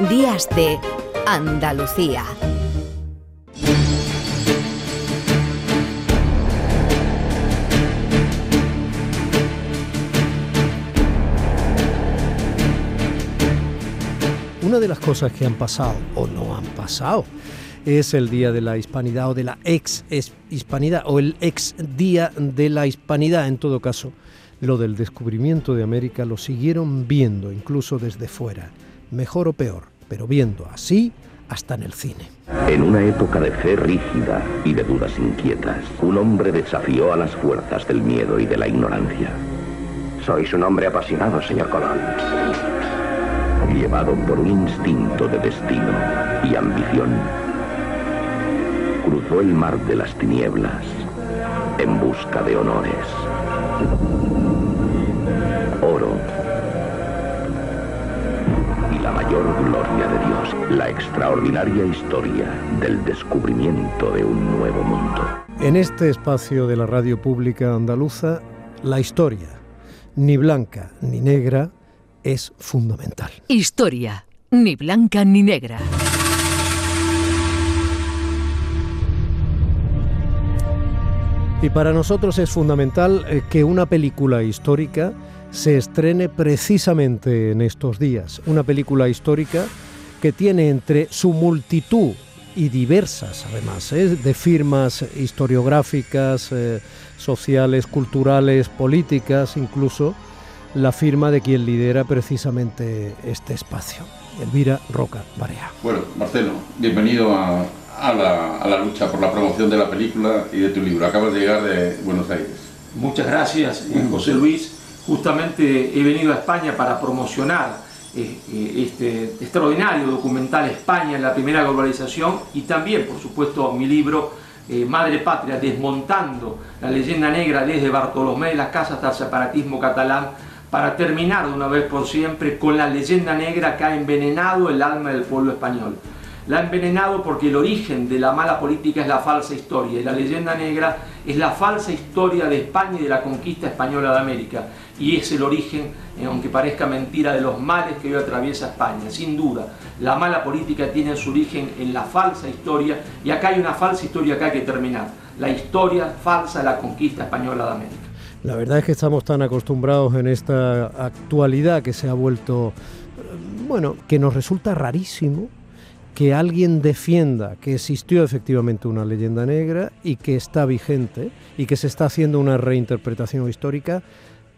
Días de Andalucía. Una de las cosas que han pasado o no han pasado es el Día de la Hispanidad o de la ex hispanidad o el ex Día de la Hispanidad en todo caso. Lo del descubrimiento de América lo siguieron viendo incluso desde fuera, mejor o peor, pero viendo así hasta en el cine. En una época de fe rígida y de dudas inquietas, un hombre desafió a las fuerzas del miedo y de la ignorancia. Sois un hombre apasionado, señor Colón llevado por un instinto de destino y ambición, cruzó el mar de las tinieblas en busca de honores, mayor gloria de Dios, la extraordinaria historia del descubrimiento de un nuevo mundo. En este espacio de la radio pública andaluza, la historia, ni blanca ni negra, es fundamental. Historia, ni blanca ni negra. Y para nosotros es fundamental eh, que una película histórica se estrene precisamente en estos días. Una película histórica que tiene entre su multitud y diversas, además, ¿eh? de firmas historiográficas, eh, sociales, culturales, políticas incluso, la firma de quien lidera precisamente este espacio, Elvira Roca Barea. Bueno, Marcelo, bienvenido a, la, lucha por la promoción de la película y de tu libro. Acabas de llegar de Buenos Aires. Muchas gracias, José Luis. Justamente he venido a España para promocionar eh, eh, este extraordinario documental España en la primera globalización y también, por supuesto, mi libro Madre Patria, desmontando la leyenda negra desde Bartolomé de las Casas hasta el separatismo catalán para terminar de una vez por siempre con la leyenda negra que ha envenenado el alma del pueblo español. La ha envenenado porque el origen de la mala política es la falsa historia y la leyenda negra es la falsa historia de España y de la conquista española de América. Y es el origen, eh, aunque parezca mentira, de los males que hoy atraviesa España. Sin duda, la mala política tiene su origen en la falsa historia y acá hay una falsa historia que hay que terminar. La historia falsa de la conquista española de América. La verdad es que estamos tan acostumbrados en esta actualidad que se ha vuelto, bueno, que nos resulta rarísimo que alguien defienda que existió efectivamente una leyenda negra y que está vigente y que se está haciendo una reinterpretación histórica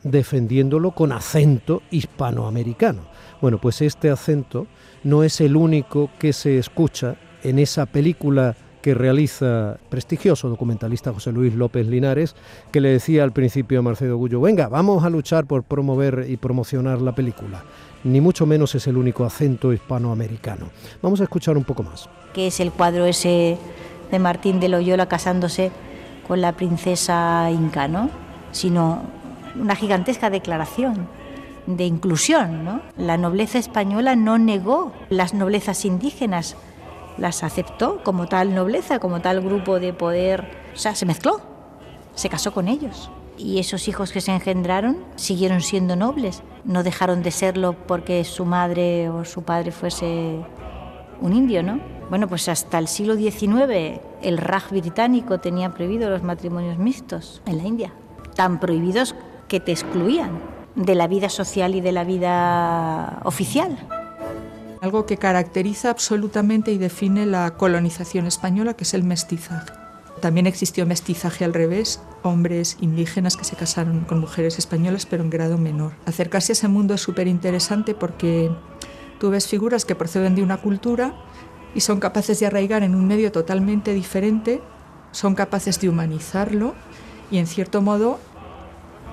defendiéndolo con acento hispanoamericano. Bueno, pues este acento no es el único que se escucha en esa película que realiza prestigioso documentalista José Luis López Linares, que le decía al principio a Marcelo Gullo, venga, vamos a luchar por promover y promocionar la película. Ni mucho menos es el único acento hispanoamericano. Vamos a escuchar un poco más. Que es el cuadro ese de Martín de Loyola casándose con la princesa inca, ¿no? Sino una gigantesca declaración de inclusión, ¿no? La nobleza española no negó las noblezas indígenas, las aceptó como tal nobleza, como tal grupo de poder, o sea, se mezcló, se casó con ellos. Y esos hijos que se engendraron siguieron siendo nobles, no dejaron de serlo porque su madre o su padre fuese un indio, ¿no? Bueno, pues hasta el siglo XIX el Raj británico tenía prohibido los matrimonios mixtos en la India, tan prohibidos que te excluían de la vida social y de la vida oficial. Algo que caracteriza absolutamente y define la colonización española, que es el mestizaje. También existió mestizaje al revés, hombres indígenas que se casaron con mujeres españolas, pero en grado menor. Acercarse a ese mundo es súper interesante porque tú ves figuras que proceden de una cultura y son capaces de arraigar en un medio totalmente diferente, son capaces de humanizarlo y en cierto modo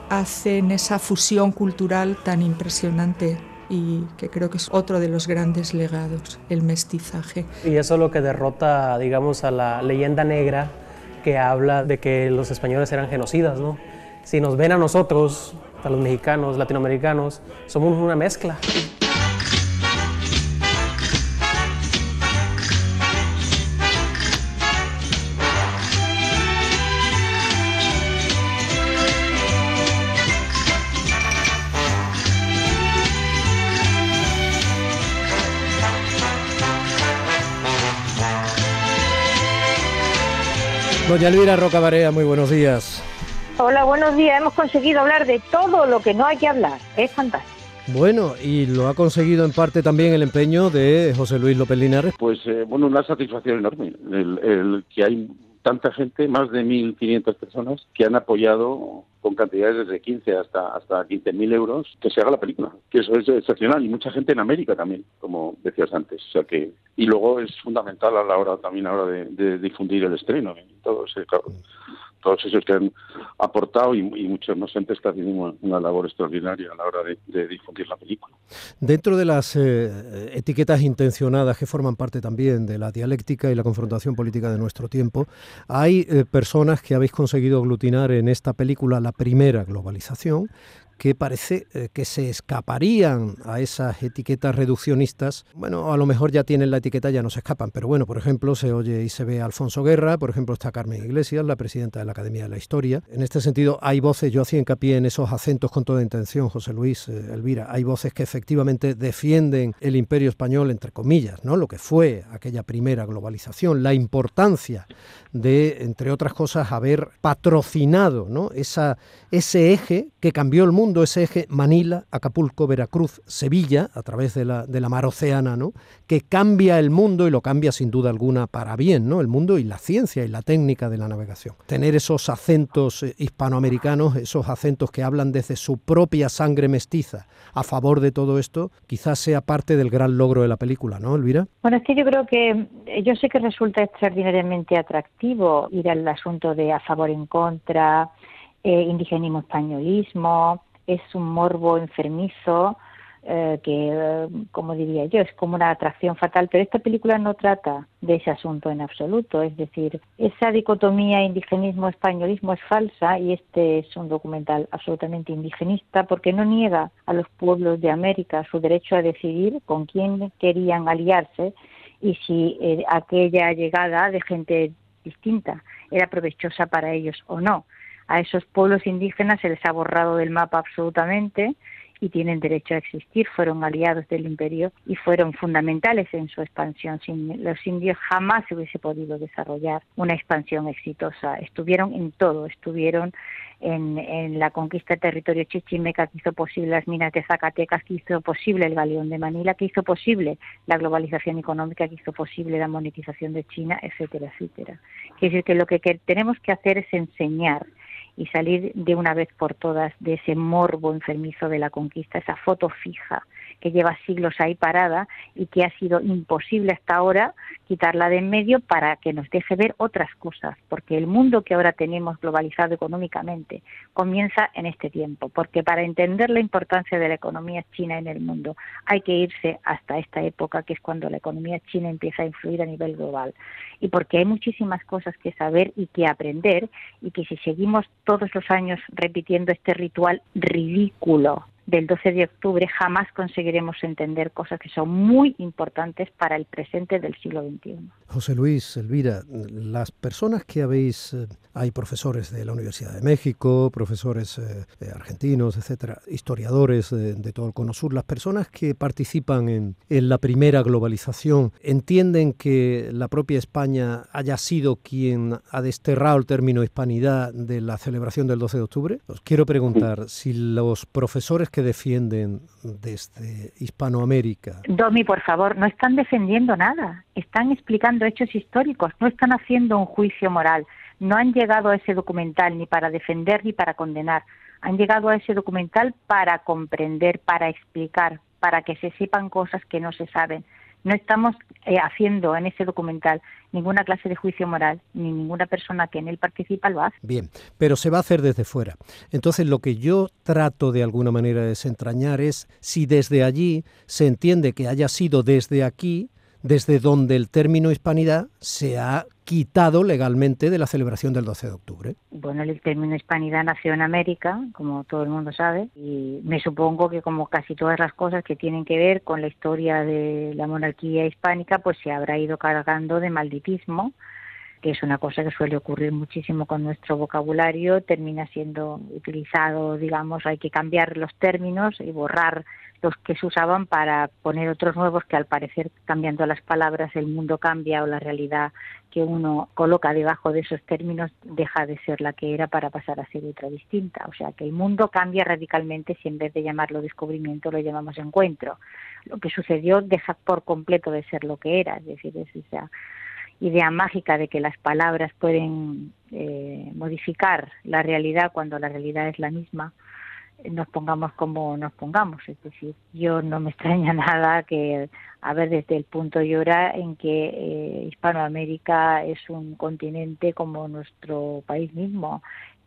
hacen esa fusión cultural tan impresionante y que creo que es otro de los grandes legados, el mestizaje. Y eso es lo que derrota, digamos, a la leyenda negra que habla de que los españoles eran genocidas, ¿no? Si nos ven a nosotros, a los mexicanos, latinoamericanos, somos una mezcla. Doña Elvira Rocabarea, muy buenos días. Hola, buenos días. Hemos conseguido hablar de todo lo que no hay que hablar. Es fantástico. Bueno, y lo ha conseguido en parte también el empeño de José Luis López Linares. Pues eh, bueno, una satisfacción enorme. El, que hay tanta gente, más de 1.500 personas, que han apoyado con cantidades desde 15 hasta hasta 15.000 euros que se haga la película. Que eso es excepcional y mucha gente en América también, como decías antes. O sea que y luego es fundamental a la hora también a de, difundir el estreno. Todo ese, todos esos que han aportado y, muchos más gente está haciendo una, labor extraordinaria a la hora de, difundir la película. Dentro de las eh, etiquetas intencionadas que forman parte también de la dialéctica y la confrontación política de nuestro tiempo, hay eh, personas que habéis conseguido aglutinar en esta película la primera globalización, que parece eh, que se escaparían a esas etiquetas reduccionistas. Bueno, a lo mejor ya tienen la etiqueta, ya no se escapan, pero bueno, por ejemplo, se oye y se ve a Alfonso Guerra, por ejemplo, está Carmen Iglesias, la presidenta de la Academia de la Historia. En este sentido, hay voces, yo hacía hincapié en esos acentos con toda intención, José Luis, eh, Elvira, hay voces que efectivamente defienden el imperio español, entre comillas, ¿no? Lo que fue aquella primera globalización, la importancia de, entre otras cosas, haber patrocinado ¿no? Esa, ese eje que cambió el mundo, ese eje Manila, Acapulco, Veracruz, Sevilla, a través de la, de la mar Oceana, ¿no? que cambia el mundo y lo cambia sin duda alguna para bien, ¿no? el mundo y la ciencia y la técnica de la navegación. Tener esos acentos eh, hispanoamericanos, esos acentos que hablan desde su propia sangre mestiza a favor de todo esto, quizás sea parte del gran logro de la película, ¿no, Elvira? Bueno, es que yo creo que eh, yo sé que resulta extraordinariamente atractivo ir al asunto de a favor en contra, eh, indigenismo españolismo, es un morbo enfermizo eh, que, eh, como diría yo, es como una atracción fatal, pero esta película no trata de ese asunto en absoluto, es decir, esa dicotomía indigenismo-españolismo es falsa y este es un documental absolutamente indigenista porque no niega a los pueblos de América su derecho a decidir con quién querían aliarse y si aquella llegada de gente distinta era provechosa para ellos o no a esos pueblos indígenas se les ha borrado del mapa absolutamente y tienen derecho a existir, fueron aliados del imperio y fueron fundamentales en su expansión. Sin los indios jamás se hubiese podido desarrollar una expansión exitosa. Estuvieron en todo, estuvieron en, la conquista del territorio chichimeca que hizo posible las minas de Zacatecas, que hizo posible el galeón de Manila, que hizo posible la globalización económica, que hizo posible la monetización de China, etcétera, etcétera. Quiere decir que lo que tenemos que hacer es enseñar y salir de una vez por todas de ese morbo enfermizo de la conquista, esa foto fija que lleva siglos ahí parada y que ha sido imposible hasta ahora quitarla de en medio para que nos deje ver otras cosas, porque el mundo que ahora tenemos globalizado económicamente comienza en este tiempo, porque para entender la importancia de la economía china en el mundo hay que irse hasta esta época que es cuando la economía china empieza a influir a nivel global. Y porque hay muchísimas cosas que saber y que aprender y que si seguimos todos los años repitiendo este ritual ridículo del 12 de octubre jamás conseguiremos entender cosas que son muy importantes para el presente del siglo XXI. José Luis, Elvira, las personas que habéis, eh, hay profesores de la Universidad de México, profesores eh, eh, argentinos, etcétera, historiadores de, todo el Cono Sur, las personas que participan en, en la primera globalización, ¿entienden que la propia España haya sido quien ha desterrado el término hispanidad de la celebración del 12 de octubre? Os quiero preguntar si los profesores que defienden desde Hispanoamérica. Domi, por favor, no están defendiendo nada, están explicando hechos históricos, no están haciendo un juicio moral, no han llegado a ese documental ni para defender ni para condenar, han llegado a ese documental para comprender, para explicar, para que se sepan cosas que no se saben. No estamos eh, haciendo en ese documental ninguna clase de juicio moral, ni ninguna persona que en él participa lo hace. Bien, pero se va a hacer desde fuera. Entonces lo que yo trato de alguna manera de desentrañar es si desde allí se entiende que haya sido desde aquí desde donde el término hispanidad se ha quitado legalmente de la celebración del 12 de octubre. Bueno, el término hispanidad nació en América, como todo el mundo sabe, y me supongo que como casi todas las cosas que tienen que ver con la historia de la monarquía hispánica, pues se habrá ido cargando de malditismo que es una cosa que suele ocurrir muchísimo con nuestro vocabulario, termina siendo utilizado, digamos, hay que cambiar los términos y borrar los que se usaban para poner otros nuevos que al parecer cambiando las palabras el mundo cambia o la realidad que uno coloca debajo de esos términos deja de ser la que era para pasar a ser otra distinta. O sea que el mundo cambia radicalmente si en vez de llamarlo descubrimiento lo llamamos encuentro. Lo que sucedió deja por completo de ser lo que era, es decir, es esa idea mágica de que las palabras pueden eh, modificar la realidad cuando la realidad es la misma nos pongamos como nos pongamos. Es decir, yo no me extraña nada que, a ver, desde el punto y hora en que eh, Hispanoamérica es un continente como nuestro país mismo,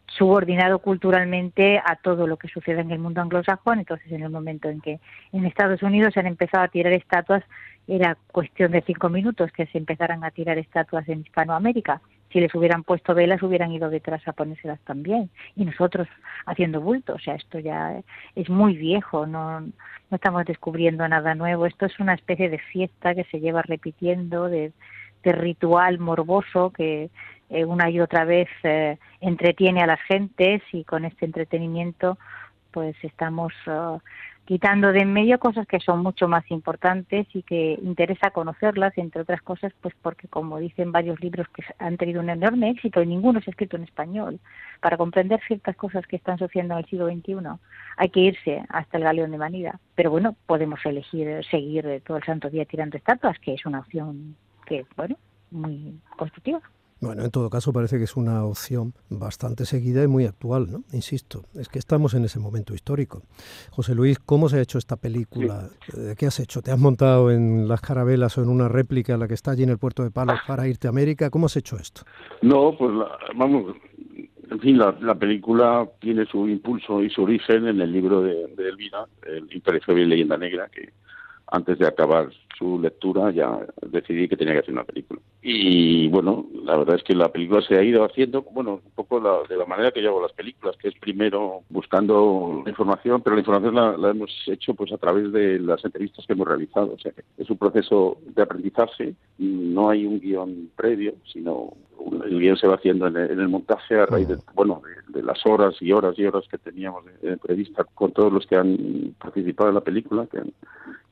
subordinado culturalmente a todo lo que sucede en el mundo anglosajón. Entonces, en el momento en que en Estados Unidos se han empezado a tirar estatuas, era cuestión de cinco minutos que se empezaran a tirar estatuas en Hispanoamérica. Si les hubieran puesto velas hubieran ido detrás a ponérselas también. Y nosotros haciendo bulto. O sea esto ya es muy viejo no no estamos descubriendo nada nuevo. Esto es una especie de fiesta que se lleva repitiendo de, de ritual morboso que eh, una y otra vez eh, entretiene a las gentes y con este entretenimiento pues estamos uh, quitando de en medio cosas que son mucho más importantes y que interesa conocerlas, entre otras cosas, pues porque como dicen varios libros que han tenido un enorme éxito y ninguno se ha escrito en español, para comprender ciertas cosas que están sucediendo en el siglo XXI hay que irse hasta el galeón de Manila. Pero bueno, podemos elegir seguir todo el santo día tirando estatuas, que es una opción que, bueno, muy constructiva. Bueno, en todo caso parece que es una opción bastante seguida y muy actual, ¿no? Insisto, es que estamos en ese momento histórico. José Luis, ¿cómo se ha hecho esta película? Eh, ¿Qué has hecho? ¿Te has montado en las carabelas o en una réplica, la que está allí en el puerto de Palos, para irte a América? ¿Cómo has hecho esto? No, pues vamos, en fin, la, película tiene su impulso y su origen en el libro de, de Elvira, El imperecible leyenda negra, que antes de acabar su lectura ya decidí que tenía que hacer una película. Y bueno, la verdad es que la película se ha ido haciendo, bueno, un poco de la manera que yo hago las películas, que es primero buscando información, pero la información la, hemos hecho pues a través de las entrevistas que hemos realizado. O sea que es un proceso de aprendizaje, no hay un guion previo, sino el guion se va haciendo en el, montaje a raíz de, bueno, de, las horas y horas y horas que teníamos de, entrevista con todos los que han participado en la película, que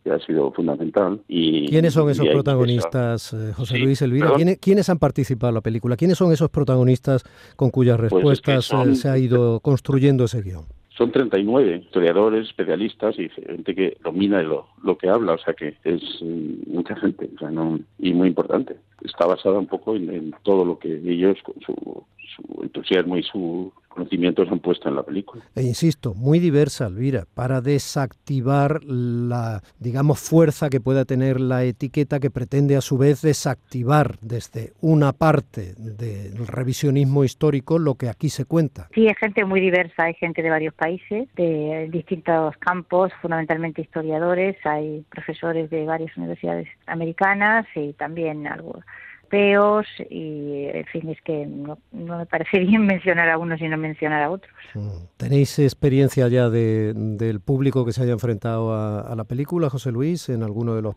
que ha sido fundamental. Y, ¿Quiénes son esos protagonistas, eh, José Luis Elvira? ¿Quiénes, han participado en la película? ¿Quiénes son esos protagonistas con cuyas pues respuestas eh, se ha ido construyendo ese guion? Son 39 historiadores, especialistas y gente que domina lo, lo que habla, o sea que es mm, mucha gente o sea, no, y muy importante. Está basada un poco en, todo lo que ellos, con su, su entusiasmo y su conocimientos han puesto en la película. E insisto, muy diversa, Elvira, para desactivar la, digamos, fuerza que pueda tener la etiqueta que pretende a su vez desactivar desde una parte del revisionismo histórico lo que aquí se cuenta. Sí, hay gente muy diversa, hay gente de varios países, de distintos campos, fundamentalmente historiadores, hay profesores de varias universidades americanas y también algo europeos y, en fin, es que no, me parece bien mencionar a unos y no mencionar a otros. Mm. ¿Tenéis experiencia ya de, del público que se haya enfrentado a, la película, José Luis, en alguno de los,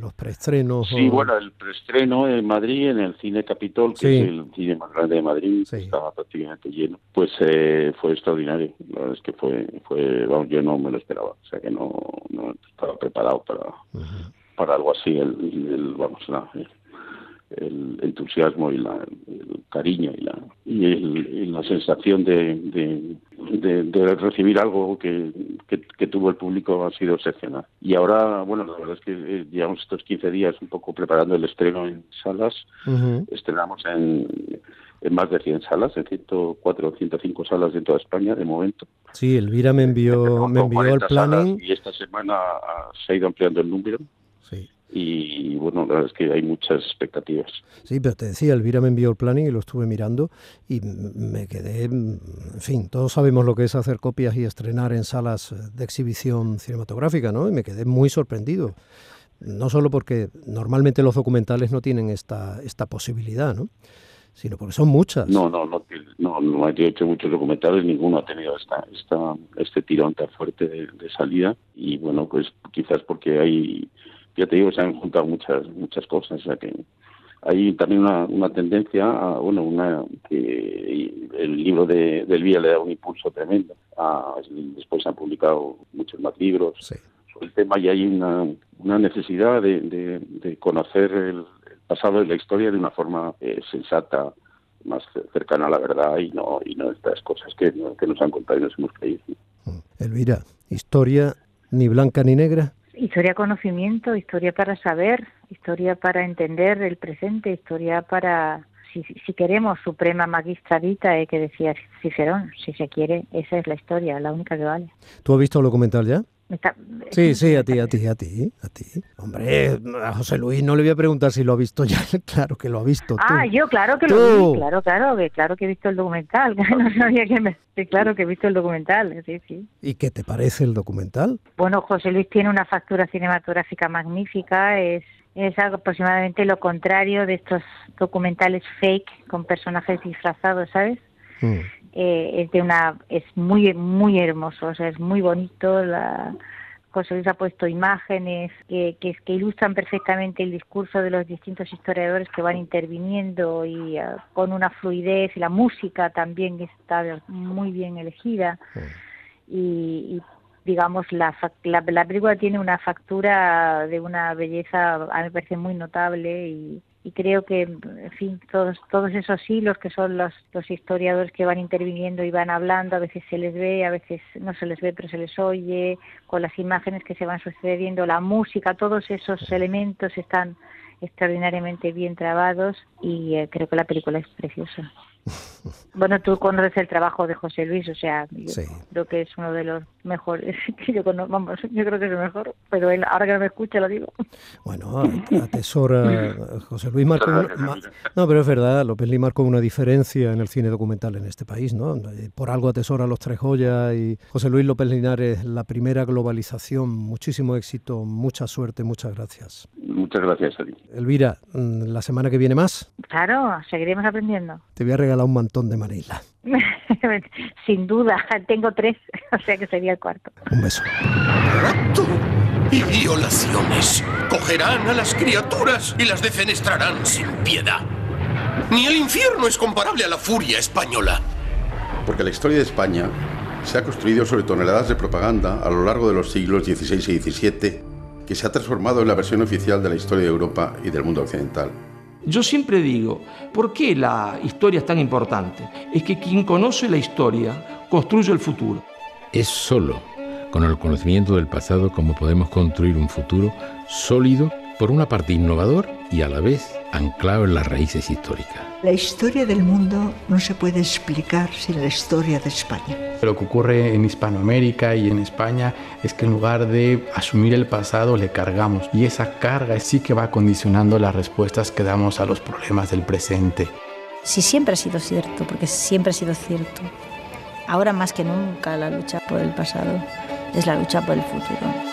los preestrenos? Sí, bueno, el preestreno en Madrid, en el Cine Capitol, que es el cine más grande de Madrid, estaba prácticamente lleno, pues eh, fue extraordinario. La verdad es que fue, fue vamos, yo no me lo esperaba, o sea que no, no estaba preparado para, para algo así, el, el vamos, la, el entusiasmo y la, el cariño y la, y, la sensación de, de, recibir algo que, que, tuvo el público ha sido excepcional. Y ahora, bueno, la verdad es que eh, llevamos estos 15 días un poco preparando el estreno en salas. Estrenamos en, en más de 100 salas, en 104 o 105 salas de toda España de momento. Sí, Elvira me envió, me envió el planning. Y esta semana se ha ido ampliando el número. Y bueno, la verdad es que hay muchas expectativas. Sí, pero te decía, Elvira me envió el planning y lo estuve mirando y me quedé, en fin, todos sabemos lo que es hacer copias y estrenar en salas de exhibición cinematográfica, ¿no? Y me quedé muy sorprendido. No solo porque normalmente los documentales no tienen esta, esta posibilidad, ¿no? sino porque son muchas. No, no, no, no, no he hecho muchos documentales, ninguno ha tenido esta, esta, este tirón tan fuerte de, de salida y bueno, pues quizás porque hay ya te digo, se han juntado muchas muchas cosas, o sea que hay también una, tendencia, a, bueno, una que el libro de, del Vía le da un impulso tremendo. después se han publicado muchos más libros sobre el tema y hay una, una necesidad de, conocer el, pasado y la historia de una forma eh, sensata, más cercana a la verdad y no y no estas cosas que, que nos han contado y nos hemos creído. Elvira, historia ni blanca ni negra. Historia conocimiento, historia para saber, historia para entender el presente, historia para, si, si queremos, suprema magistra vitae, que decía Cicerón, si se quiere, esa es la historia, la única que vale. ¿Tú has visto el documental ya? Sí, sí, a ti, a ti, a ti, a ti. Hombre, a José Luis no le voy a preguntar si lo ha visto ya, claro que lo ha visto. Ah, yo claro que lo vi, claro, claro, que claro que he visto el documental, no sabía que me... Sí, claro que he visto el documental, sí, sí. ¿Y qué te parece el documental? Bueno, José Luis tiene una factura cinematográfica magnífica, es es aproximadamente lo contrario de estos documentales fake con personajes disfrazados, ¿sabes? Mm. Eh, es de una es muy muy hermoso o sea es muy bonito la José Luis ha puesto imágenes que, que, ilustran perfectamente el discurso de los distintos historiadores que van interviniendo y ah, con una fluidez y la música también está muy bien elegida. Y, digamos la, la, la película tiene una factura de una belleza a mí me parece muy notable y, y creo que, en fin, todos, todos esos hilos que son los, los historiadores que van interviniendo y van hablando, a veces se les ve, a veces no se les ve, pero se les oye, con las imágenes que se van sucediendo, la música, todos esos elementos están extraordinariamente bien trabados y eh, creo que la película es preciosa. Bueno, tú conoces el trabajo de José Luis, o sea, yo creo que es uno de los mejores que yo conozco, vamos, yo creo que es el mejor, pero él, ahora que no me escucha lo digo. Bueno, atesora, José Luis marcó, no, pero es verdad, López Lee marcó una diferencia en el cine documental en este país, ¿no? Por algo atesora Los Tres Joyas y José Luis López Linares, la primera globalización, muchísimo éxito, mucha suerte, muchas gracias. Muchas gracias a Elvira, la semana que viene más. Claro, seguiremos aprendiendo. Te voy a regalar un mantón de Manila. Sin duda, tengo tres, o sea que sería el cuarto. Un beso. ¡Rapto! Y violaciones. Cogerán a las criaturas y las defenestrarán sin piedad. Ni el infierno es comparable a la furia española. Porque la historia de España se ha construido sobre toneladas de propaganda a lo largo de los siglos XVI y XVII, que se ha transformado en la versión oficial de la historia de Europa y del mundo occidental. Yo siempre digo, ¿por qué la historia es tan importante? Es que quien conoce la historia construye el futuro. Es solo con el conocimiento del pasado como podemos construir un futuro sólido, por una parte innovador y a la vez anclado en las raíces históricas. La historia del mundo no se puede explicar sin la historia de España. Lo que ocurre en Hispanoamérica y en España es que en lugar de asumir el pasado le cargamos y esa carga sí que va condicionando las respuestas que damos a los problemas del presente. Sí, siempre ha sido cierto, porque siempre ha sido cierto. Ahora más que nunca la lucha por el pasado es la lucha por el futuro.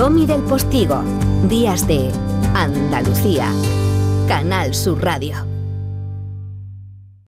Domi del Postigo, Días de Andalucía, Canal Sur Radio.